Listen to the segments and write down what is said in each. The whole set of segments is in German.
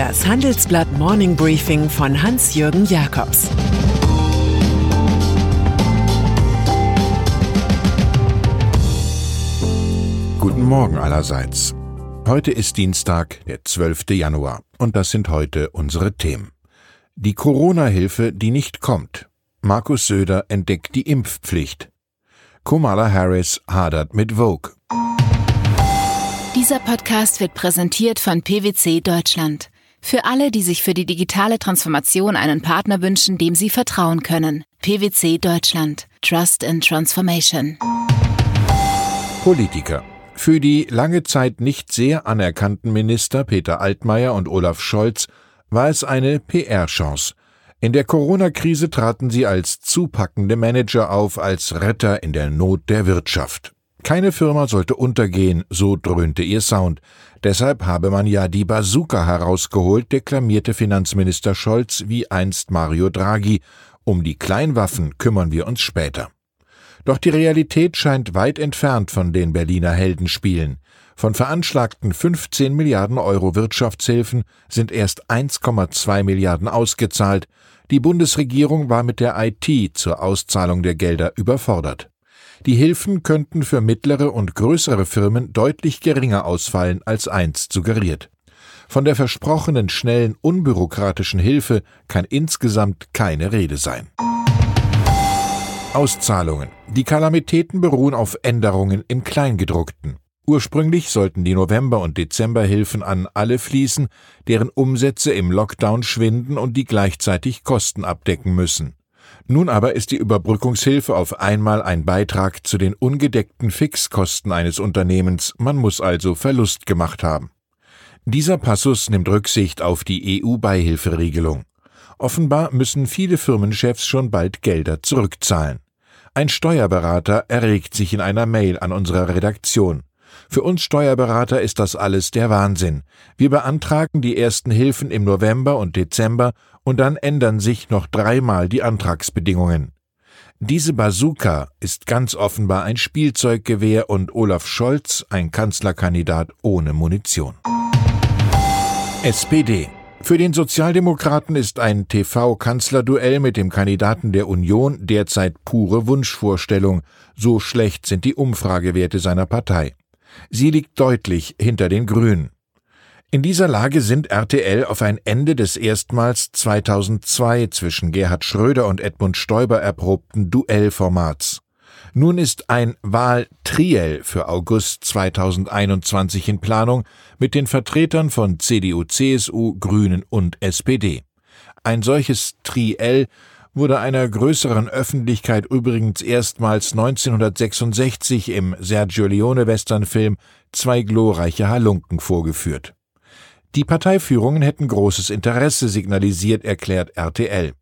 Das Handelsblatt Morning Briefing von Hans-Jürgen Jakobs Guten Morgen allerseits. Heute ist Dienstag, der 12. Januar, und das sind heute unsere Themen. Die Corona-Hilfe, die nicht kommt. Markus Söder entdeckt die Impfpflicht. Kamala Harris hadert mit Vogue. Dieser Podcast wird präsentiert von PwC Deutschland. Für alle, die sich für die digitale Transformation einen Partner wünschen, dem sie vertrauen können. PwC Deutschland. Trust in Transformation. Politiker. Für die lange Zeit nicht sehr anerkannten Minister Peter Altmaier und Olaf Scholz war es eine PR-Chance. In der Corona-Krise traten sie als zupackende Manager auf, als Retter in der Not der Wirtschaft. Keine Firma sollte untergehen, so dröhnte ihr Sound. Deshalb habe man ja die Bazooka herausgeholt, deklamierte Finanzminister Scholz wie einst Mario Draghi. Um die Kleinwaffen kümmern wir uns später. Doch die Realität scheint weit entfernt von den Berliner Heldenspielen. Von veranschlagten 15 Milliarden Euro Wirtschaftshilfen sind erst 1,2 Milliarden ausgezahlt. Die Bundesregierung war mit der IT zur Auszahlung der Gelder überfordert. Die Hilfen könnten für mittlere und größere Firmen deutlich geringer ausfallen als einst suggeriert. Von der versprochenen schnellen, unbürokratischen Hilfe kann insgesamt keine Rede sein. Auszahlungen. Die Kalamitäten beruhen auf Änderungen im Kleingedruckten. Ursprünglich sollten die November- und Dezemberhilfen an alle fließen, deren Umsätze im Lockdown schwinden und die gleichzeitig Kosten abdecken müssen. Nun aber ist die Überbrückungshilfe auf einmal ein Beitrag zu den ungedeckten Fixkosten eines Unternehmens, man muss also Verlust gemacht haben. Dieser Passus nimmt Rücksicht auf die EU-Beihilferegelung. Offenbar müssen viele Firmenchefs schon bald Gelder zurückzahlen. Ein Steuerberater erregt sich in einer Mail an unsere Redaktion. Für uns Steuerberater ist das alles der Wahnsinn. Wir beantragen die ersten Hilfen im November und Dezember und dann ändern sich noch dreimal die Antragsbedingungen. Diese Bazooka ist ganz offenbar ein Spielzeuggewehr und Olaf Scholz ein Kanzlerkandidat ohne Munition. SPD für den Sozialdemokraten ist ein TV-Kanzlerduell mit dem Kandidaten der Union derzeit pure Wunschvorstellung. So schlecht sind die Umfragewerte seiner Partei. Sie liegt deutlich hinter den Grünen. In dieser Lage sind RTL auf ein Ende des erstmals 2002 zwischen Gerhard Schröder und Edmund Stoiber erprobten Duellformats. Nun ist ein Wahltriell für August 2021 in Planung mit den Vertretern von CDU, CSU, Grünen und SPD. Ein solches Triell wurde einer größeren Öffentlichkeit übrigens erstmals 1966 im Sergio Leone Westernfilm Zwei glorreiche Halunken vorgeführt. Die Parteiführungen hätten großes Interesse signalisiert, erklärt RTL.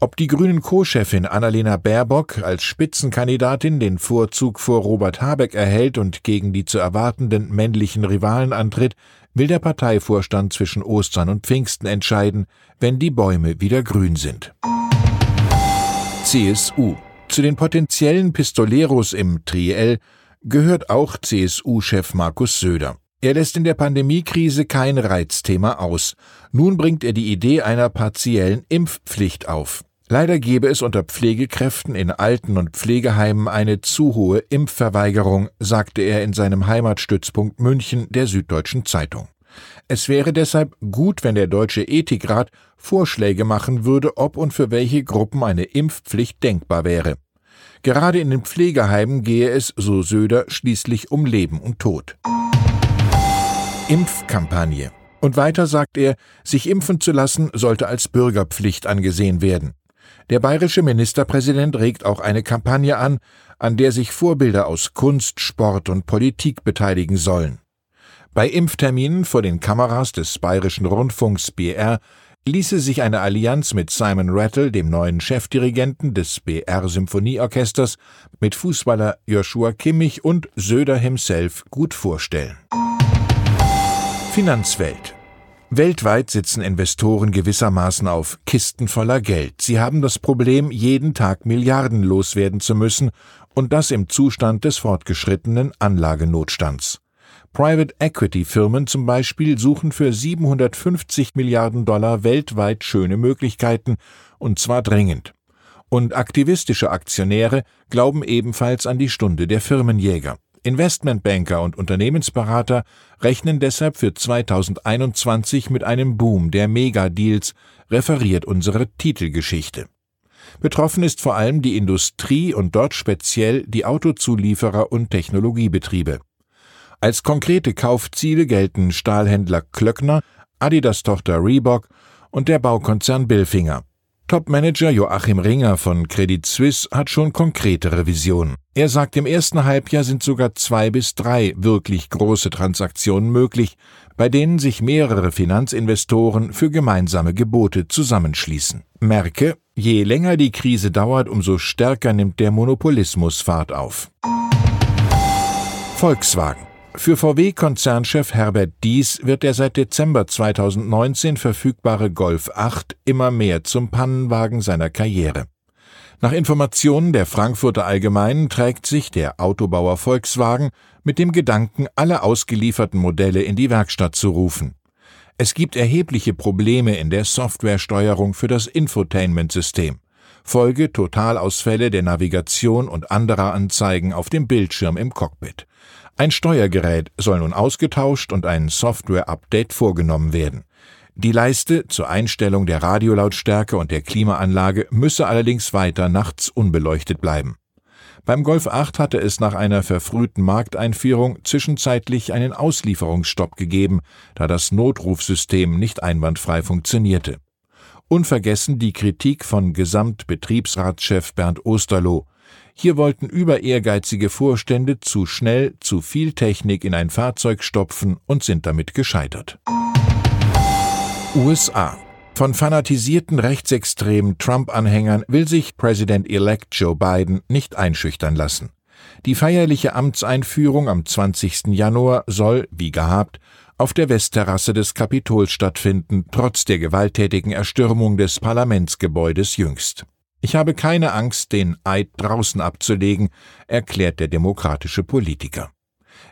Ob die Grünen Co-Chefin Annalena Baerbock als Spitzenkandidatin den Vorzug vor Robert Habeck erhält und gegen die zu erwartenden männlichen Rivalen antritt, will der Parteivorstand zwischen Ostern und Pfingsten entscheiden, wenn die Bäume wieder grün sind. CSU Zu den potenziellen Pistoleros im Triell gehört auch CSU-Chef Markus Söder. Er lässt in der Pandemiekrise kein Reizthema aus. Nun bringt er die Idee einer partiellen Impfpflicht auf. Leider gebe es unter Pflegekräften in Alten- und Pflegeheimen eine zu hohe Impfverweigerung, sagte er in seinem Heimatstützpunkt München der Süddeutschen Zeitung. Es wäre deshalb gut, wenn der Deutsche Ethikrat Vorschläge machen würde, ob und für welche Gruppen eine Impfpflicht denkbar wäre. Gerade in den Pflegeheimen gehe es, so Söder, schließlich um Leben und Tod. Impfkampagne. Und weiter sagt er, sich impfen zu lassen sollte als Bürgerpflicht angesehen werden. Der bayerische Ministerpräsident regt auch eine Kampagne an, an der sich Vorbilder aus Kunst, Sport und Politik beteiligen sollen. Bei Impfterminen vor den Kameras des bayerischen Rundfunks BR ließe sich eine Allianz mit Simon Rattle, dem neuen Chefdirigenten des BR Symphonieorchesters, mit Fußballer Joshua Kimmich und Söder himself gut vorstellen. Finanzwelt Weltweit sitzen Investoren gewissermaßen auf Kisten voller Geld. Sie haben das Problem, jeden Tag Milliarden loswerden zu müssen, und das im Zustand des fortgeschrittenen Anlagenotstands. Private Equity Firmen zum Beispiel suchen für 750 Milliarden Dollar weltweit schöne Möglichkeiten, und zwar dringend. Und aktivistische Aktionäre glauben ebenfalls an die Stunde der Firmenjäger. Investmentbanker und Unternehmensberater rechnen deshalb für 2021 mit einem Boom der Megadeals, referiert unsere Titelgeschichte. Betroffen ist vor allem die Industrie und dort speziell die Autozulieferer und Technologiebetriebe. Als konkrete Kaufziele gelten Stahlhändler Klöckner, Adidas-Tochter Reebok und der Baukonzern Billfinger. Topmanager Joachim Ringer von Credit Suisse hat schon konkretere Visionen. Er sagt, im ersten Halbjahr sind sogar zwei bis drei wirklich große Transaktionen möglich, bei denen sich mehrere Finanzinvestoren für gemeinsame Gebote zusammenschließen. Merke, je länger die Krise dauert, umso stärker nimmt der Monopolismus Fahrt auf. Volkswagen für VW-Konzernchef Herbert Dies wird der seit Dezember 2019 verfügbare Golf 8 immer mehr zum Pannenwagen seiner Karriere. Nach Informationen der Frankfurter Allgemeinen trägt sich der Autobauer Volkswagen mit dem Gedanken, alle ausgelieferten Modelle in die Werkstatt zu rufen. Es gibt erhebliche Probleme in der Softwaresteuerung für das Infotainment-System. Folge Totalausfälle der Navigation und anderer Anzeigen auf dem Bildschirm im Cockpit. Ein Steuergerät soll nun ausgetauscht und ein Software-Update vorgenommen werden. Die Leiste zur Einstellung der Radiolautstärke und der Klimaanlage müsse allerdings weiter nachts unbeleuchtet bleiben. Beim Golf 8 hatte es nach einer verfrühten Markteinführung zwischenzeitlich einen Auslieferungsstopp gegeben, da das Notrufsystem nicht einwandfrei funktionierte. Unvergessen die Kritik von Gesamtbetriebsratschef Bernd Osterloh. Hier wollten über ehrgeizige Vorstände zu schnell zu viel Technik in ein Fahrzeug stopfen und sind damit gescheitert. USA von fanatisierten rechtsextremen Trump-Anhängern will sich Präsident-elect Joe Biden nicht einschüchtern lassen. Die feierliche Amtseinführung am 20. Januar soll, wie gehabt, auf der Westterrasse des Kapitols stattfinden, trotz der gewalttätigen Erstürmung des Parlamentsgebäudes jüngst. Ich habe keine Angst, den Eid draußen abzulegen, erklärt der demokratische Politiker.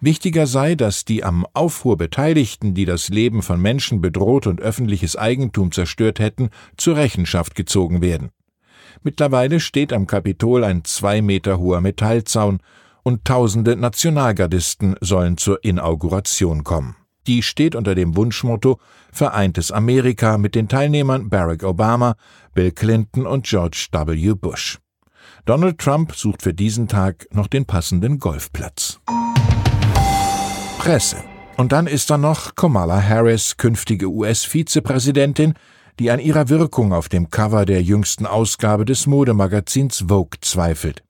Wichtiger sei, dass die am Aufruhr Beteiligten, die das Leben von Menschen bedroht und öffentliches Eigentum zerstört hätten, zur Rechenschaft gezogen werden. Mittlerweile steht am Kapitol ein zwei Meter hoher Metallzaun und tausende Nationalgardisten sollen zur Inauguration kommen. Die steht unter dem Wunschmotto Vereintes Amerika mit den Teilnehmern Barack Obama, Bill Clinton und George W. Bush. Donald Trump sucht für diesen Tag noch den passenden Golfplatz. Presse. Und dann ist da noch Kamala Harris, künftige US-Vizepräsidentin, die an ihrer Wirkung auf dem Cover der jüngsten Ausgabe des Modemagazins Vogue zweifelt.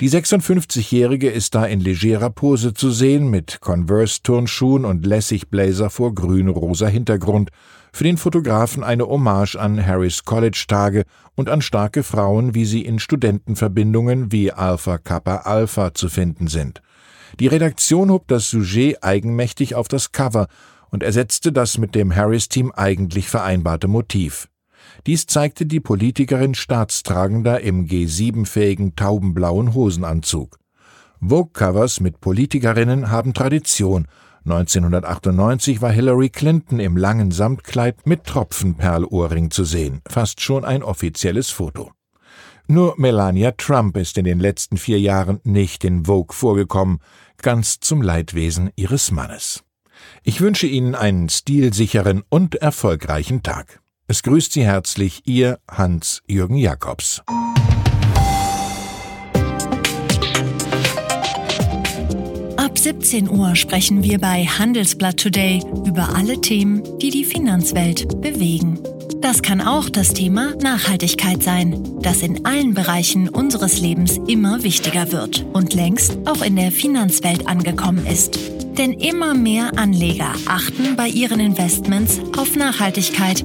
Die 56-Jährige ist da in legerer Pose zu sehen, mit Converse-Turnschuhen und Lässig-Blazer vor grün-rosa Hintergrund. Für den Fotografen eine Hommage an Harris College-Tage und an starke Frauen, wie sie in Studentenverbindungen wie Alpha Kappa Alpha zu finden sind. Die Redaktion hob das Sujet eigenmächtig auf das Cover und ersetzte das mit dem Harris-Team eigentlich vereinbarte Motiv. Dies zeigte die Politikerin staatstragender im G7-fähigen taubenblauen Hosenanzug. Vogue-Covers mit Politikerinnen haben Tradition. 1998 war Hillary Clinton im langen Samtkleid mit Tropfenperlohrring zu sehen, fast schon ein offizielles Foto. Nur Melania Trump ist in den letzten vier Jahren nicht in Vogue vorgekommen, ganz zum Leidwesen ihres Mannes. Ich wünsche Ihnen einen stilsicheren und erfolgreichen Tag. Es grüßt Sie herzlich Ihr Hans-Jürgen Jakobs. Ab 17 Uhr sprechen wir bei Handelsblatt Today über alle Themen, die die Finanzwelt bewegen. Das kann auch das Thema Nachhaltigkeit sein, das in allen Bereichen unseres Lebens immer wichtiger wird und längst auch in der Finanzwelt angekommen ist. Denn immer mehr Anleger achten bei ihren Investments auf Nachhaltigkeit